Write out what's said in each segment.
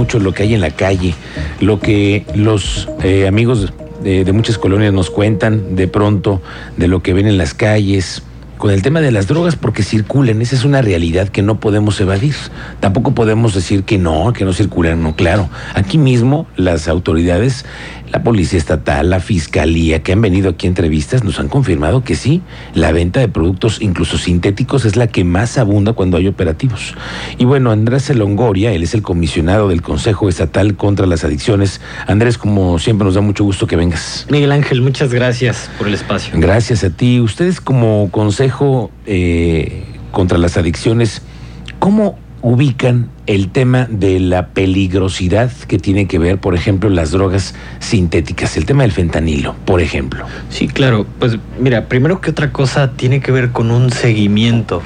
mucho lo que hay en la calle, lo que los eh, amigos de, de muchas colonias nos cuentan de pronto, de lo que ven en las calles, con el tema de las drogas porque circulan. Esa es una realidad que no podemos evadir. Tampoco podemos decir que no, que no circulan. No, claro. Aquí mismo las autoridades la Policía Estatal, la Fiscalía, que han venido aquí a entrevistas, nos han confirmado que sí, la venta de productos incluso sintéticos es la que más abunda cuando hay operativos. Y bueno, Andrés Longoria, él es el comisionado del Consejo Estatal contra las Adicciones. Andrés, como siempre, nos da mucho gusto que vengas. Miguel Ángel, muchas gracias por el espacio. Gracias a ti. Ustedes como Consejo eh, contra las Adicciones, ¿cómo ubican el tema de la peligrosidad que tiene que ver, por ejemplo, las drogas sintéticas, el tema del fentanilo, por ejemplo. Sí, claro. Pues mira, primero que otra cosa tiene que ver con un seguimiento.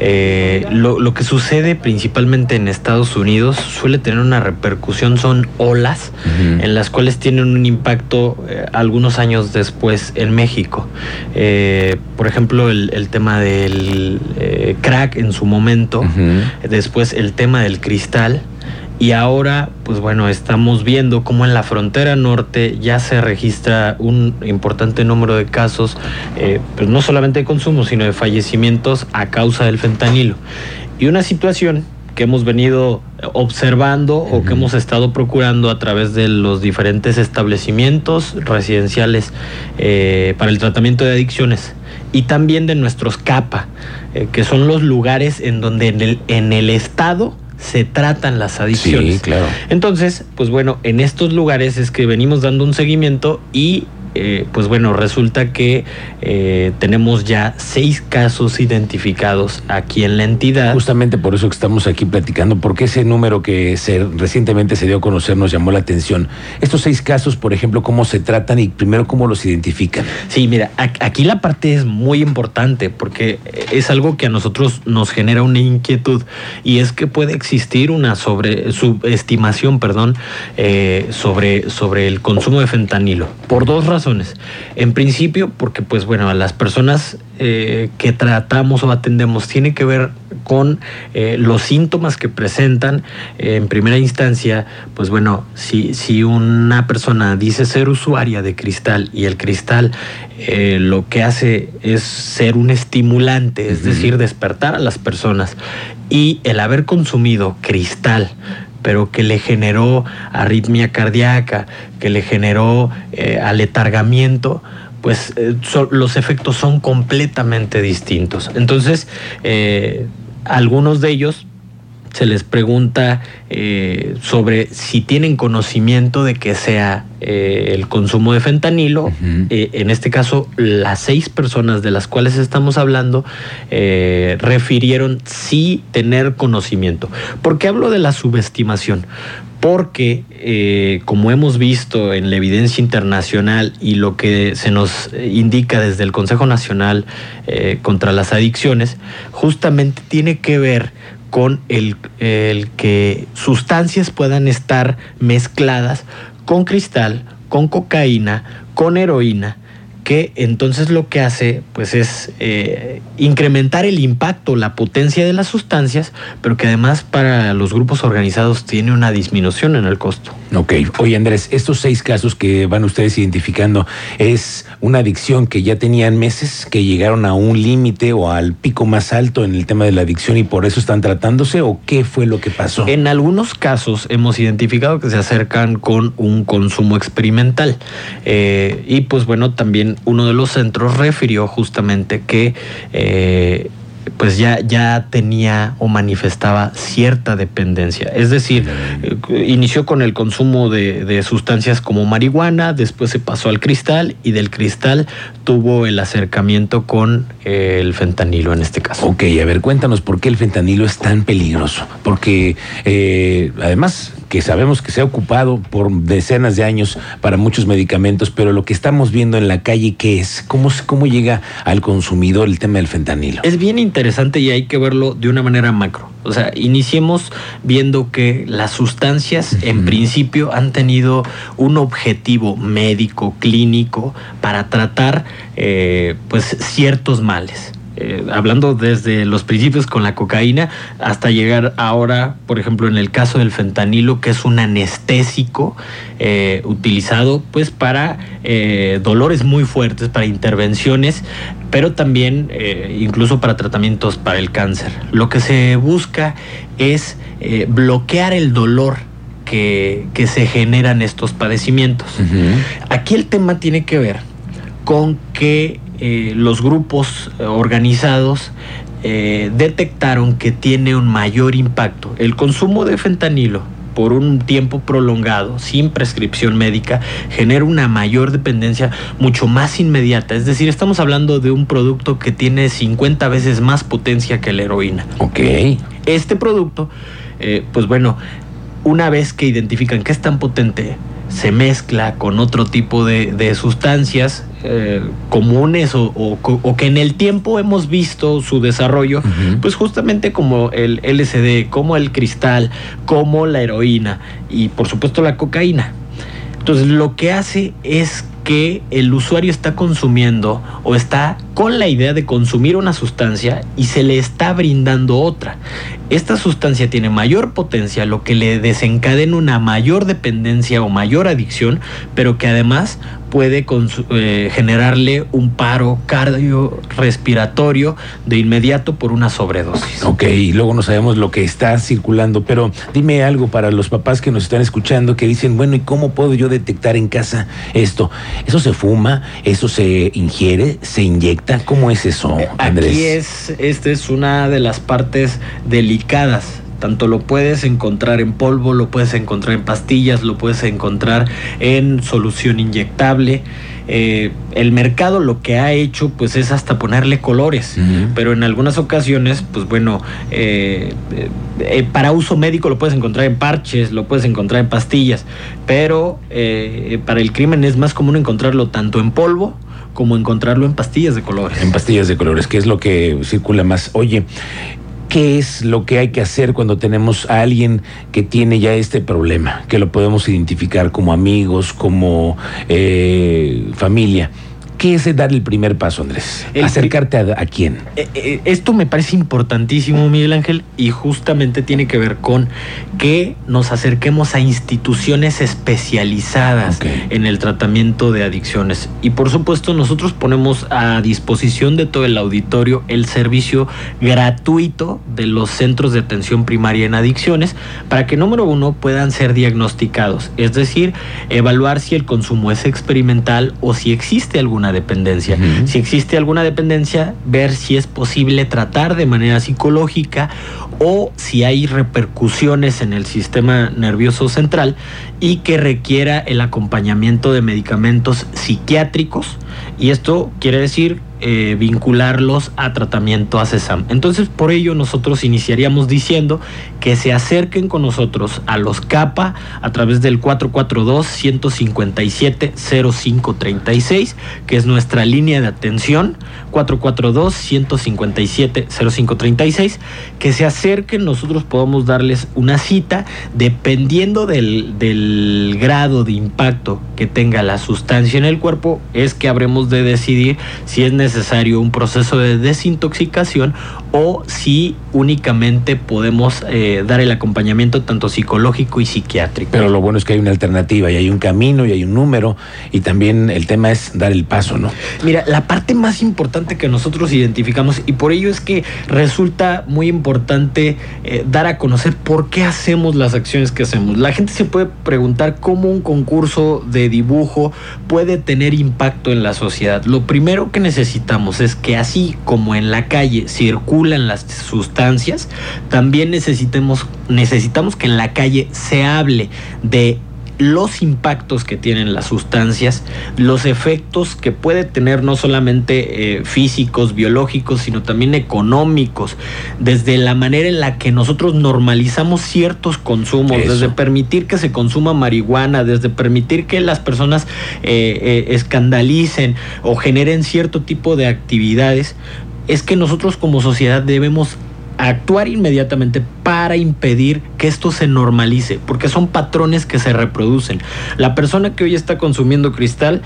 Eh, lo, que sucede principalmente en Estados Unidos suele tener una repercusión, son olas en las cuales tienen un impacto eh, algunos años después en México. Eh, por ejemplo, el, tema del crack en su momento, después el tema del cristal. Y ahora, pues bueno, estamos viendo cómo en la frontera norte ya se registra un importante número de casos, eh, pues no solamente de consumo, sino de fallecimientos a causa del fentanilo. Y una situación que hemos venido observando o que hemos estado procurando a través de los diferentes establecimientos residenciales eh, para el tratamiento de adicciones y también de nuestros CAPA, eh, que son los lugares en donde en el, en el Estado se tratan las adicciones. Sí, claro. Entonces, pues bueno, en estos lugares es que venimos dando un seguimiento y eh, pues bueno, resulta que eh, tenemos ya seis casos identificados aquí en la entidad. Justamente por eso que estamos aquí platicando, porque ese número que se, recientemente se dio a conocer nos llamó la atención. Estos seis casos, por ejemplo, ¿cómo se tratan y primero cómo los identifican? Sí, mira, aquí la parte es muy importante porque es algo que a nosotros nos genera una inquietud y es que puede existir una sobre, subestimación, perdón, eh, sobre, sobre el consumo de fentanilo. Por dos razones en principio, porque pues bueno, a las personas eh, que tratamos o atendemos tiene que ver con eh, los síntomas que presentan en primera instancia, pues bueno, si, si una persona dice ser usuaria de cristal y el cristal eh, lo que hace es ser un estimulante, es decir, despertar a las personas y el haber consumido cristal pero que le generó arritmia cardíaca, que le generó eh, aletargamiento, pues eh, los efectos son completamente distintos. Entonces, eh, algunos de ellos se les pregunta eh, sobre si tienen conocimiento de que sea eh, el consumo de fentanilo. Eh, en este caso, las seis personas de las cuales estamos hablando refirieron sí tener conocimiento. ¿Por qué hablo de la subestimación? porque como hemos visto en la evidencia internacional y lo que se nos indica desde el Consejo Nacional contra las Adicciones, justamente tiene que ver con el, que sustancias puedan estar mezcladas con cristal, con cocaína, con heroína, que entonces lo que hace pues es eh, incrementar el impacto, la potencia de las sustancias, pero que además para los grupos organizados tiene una disminución en el costo. Ok, oye Andrés, estos seis casos que van ustedes identificando, ¿es una adicción que ya tenían meses, que llegaron a un límite o al pico más alto en el tema de la adicción y por eso están tratándose o qué fue lo que pasó? En algunos casos hemos identificado que se acercan con un consumo experimental eh, y pues bueno, también uno de los centros refirió justamente que eh, pues ya, ya tenía o manifestaba cierta dependencia. Es decir, eh, inició con el consumo de, sustancias como marihuana, después se pasó al cristal y del cristal tuvo el acercamiento con eh, el fentanilo en este caso. Ok, a ver, cuéntanos por qué el fentanilo es tan peligroso. Porque además que sabemos que se ha ocupado por decenas de años para muchos medicamentos, pero lo que estamos viendo en la calle, ¿qué es? ¿Cómo, cómo llega al consumidor el tema del fentanilo? Es bien interesante y hay que verlo de una manera macro. O sea, iniciemos viendo que las sustancias en principio han tenido un objetivo médico, clínico, para tratar eh, pues ciertos males. Eh, hablando desde los principios con la cocaína hasta llegar ahora, por ejemplo, en el caso del fentanilo, que es un anestésico eh, utilizado pues para eh, dolores muy fuertes, para intervenciones, pero también incluso para tratamientos para el cáncer. Lo que se busca es bloquear el dolor que, se generan estos padecimientos. Aquí el tema tiene que ver con que eh, los grupos eh, organizados eh, detectaron que tiene un mayor impacto. El consumo de fentanilo por un tiempo prolongado, sin prescripción médica, genera una mayor dependencia mucho más inmediata. Es decir, estamos hablando de un producto que tiene 50 veces más potencia que la heroína. Ok. Este producto, pues bueno, una vez que identifican que es tan potente, se mezcla con otro tipo de, sustancias eh, comunes o, que en el tiempo hemos visto su desarrollo, pues justamente como el LSD, como el cristal, como la heroína y por supuesto la cocaína. Entonces lo que hace es que el usuario está consumiendo o está con la idea de consumir una sustancia y se le está brindando otra. Esta sustancia tiene mayor potencia, lo que le desencadena una mayor dependencia o mayor adicción, pero que además puede eh, generarle un paro cardiorrespiratorio de inmediato por una sobredosis. Ok, y luego no sabemos lo que está circulando, pero dime algo para los papás que nos están escuchando que dicen, bueno, ¿y cómo puedo yo detectar en casa esto? ¿Eso se fuma? ¿Eso se ingiere? ¿Se inyecta? ¿Cómo es eso, eh, Andrés? Aquí es, esta es una de las partes delicadas tanto lo puedes encontrar en polvo, lo puedes encontrar en pastillas, lo puedes encontrar en solución inyectable. Eh, el mercado lo que ha hecho pues es hasta ponerle colores, pero en algunas ocasiones pues bueno, eh, eh, para uso médico lo puedes encontrar en parches, lo puedes encontrar en pastillas, pero para el crimen es más común encontrarlo tanto en polvo como encontrarlo en pastillas de colores. En pastillas de colores, que es lo que circula más. Oye, ¿Qué es lo que hay que hacer cuando tenemos a alguien que tiene ya este problema? Que lo podemos identificar como amigos, como eh, familia. ¿Qué es dar el primer paso, Andrés? ¿Acercarte a, quién? Eh, eh, esto me parece importantísimo, Miguel Ángel, y justamente tiene que ver con que nos acerquemos a instituciones especializadas en el tratamiento de adicciones. Y por supuesto, nosotros ponemos a disposición de todo el auditorio el servicio gratuito de los centros de atención primaria en adicciones para que, número uno, puedan ser diagnosticados, es decir, evaluar si el consumo es experimental o si existe alguna dependencia. Si existe alguna dependencia, ver si es posible tratar de manera psicológica o si hay repercusiones en el sistema nervioso central y que requiera el acompañamiento de medicamentos psiquiátricos. Y esto quiere decir eh, vincularlos a tratamiento a CESAM. Entonces, por ello, nosotros iniciaríamos diciendo que se acerquen con nosotros a los CAPA a través del 442-157-0536, que es nuestra línea de atención, 442-157-0536, que se acerquen, nosotros podemos darles una cita dependiendo del, del grado de impacto que tenga la sustancia en el cuerpo, es que habremos de decidir si es necesario necesario un proceso de desintoxicación o si únicamente podemos eh, dar el acompañamiento tanto psicológico y psiquiátrico. Pero lo bueno es que hay una alternativa y hay un camino y hay un número y también el tema es dar el paso, ¿no? Mira, la parte más importante que nosotros identificamos y por ello es que resulta muy importante eh, dar a conocer por qué hacemos las acciones que hacemos. La gente se puede preguntar cómo un concurso de dibujo puede tener impacto en la sociedad. Lo primero que necesitamos es que así como en la calle circula en las sustancias, también necesitemos, necesitamos que en la calle se hable de los impactos que tienen las sustancias, los efectos que puede tener no solamente eh, físicos, biológicos, sino también económicos, desde la manera en la que nosotros normalizamos ciertos consumos, desde permitir que se consuma marihuana, desde permitir que las personas eh, eh, escandalicen o generen cierto tipo de actividades, es que nosotros como sociedad debemos actuar inmediatamente para impedir que esto se normalice, porque son patrones que se reproducen. La persona que hoy está consumiendo cristal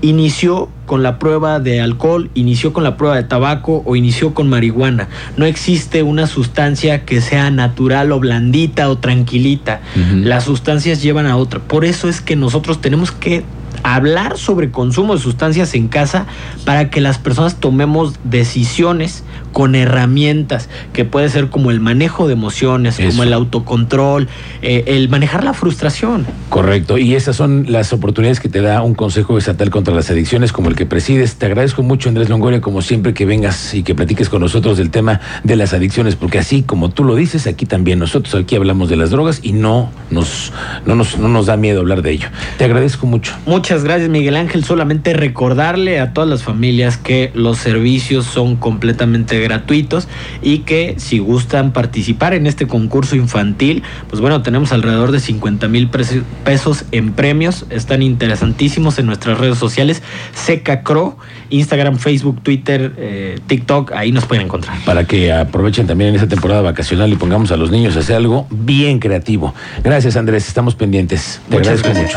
inició con la prueba de alcohol, inició con la prueba de tabaco o inició con marihuana. No existe una sustancia que sea natural o blandita o tranquilita. Las sustancias llevan a otra. Por eso es que nosotros tenemos que hablar sobre consumo de sustancias en casa para que las personas tomemos decisiones con herramientas que puede ser como el manejo de emociones, como el autocontrol, eh, el manejar la frustración. Correcto, y esas son las oportunidades que te da un Consejo Estatal contra las Adicciones como el que presides. Te agradezco mucho, Andrés Longoria, como siempre que vengas y que platiques con nosotros del tema de las adicciones, porque así como tú lo dices, aquí también nosotros aquí hablamos de las drogas y no nos, no nos, no nos da miedo hablar de ello. Te agradezco mucho. Muchas gracias, Miguel Ángel. Solamente recordarle a todas las familias que los servicios son completamente gratuitos y que si gustan participar en este concurso infantil, pues bueno, tenemos alrededor de 50 mil pesos en premios. Están interesantísimos en nuestras redes sociales. Seca Cro, Instagram, Facebook, Twitter, eh, TikTok, ahí nos pueden encontrar. Para que aprovechen también en esta temporada vacacional y pongamos a los niños a hacer algo bien creativo. Gracias, Andrés. Estamos pendientes. Te agradezco mucho.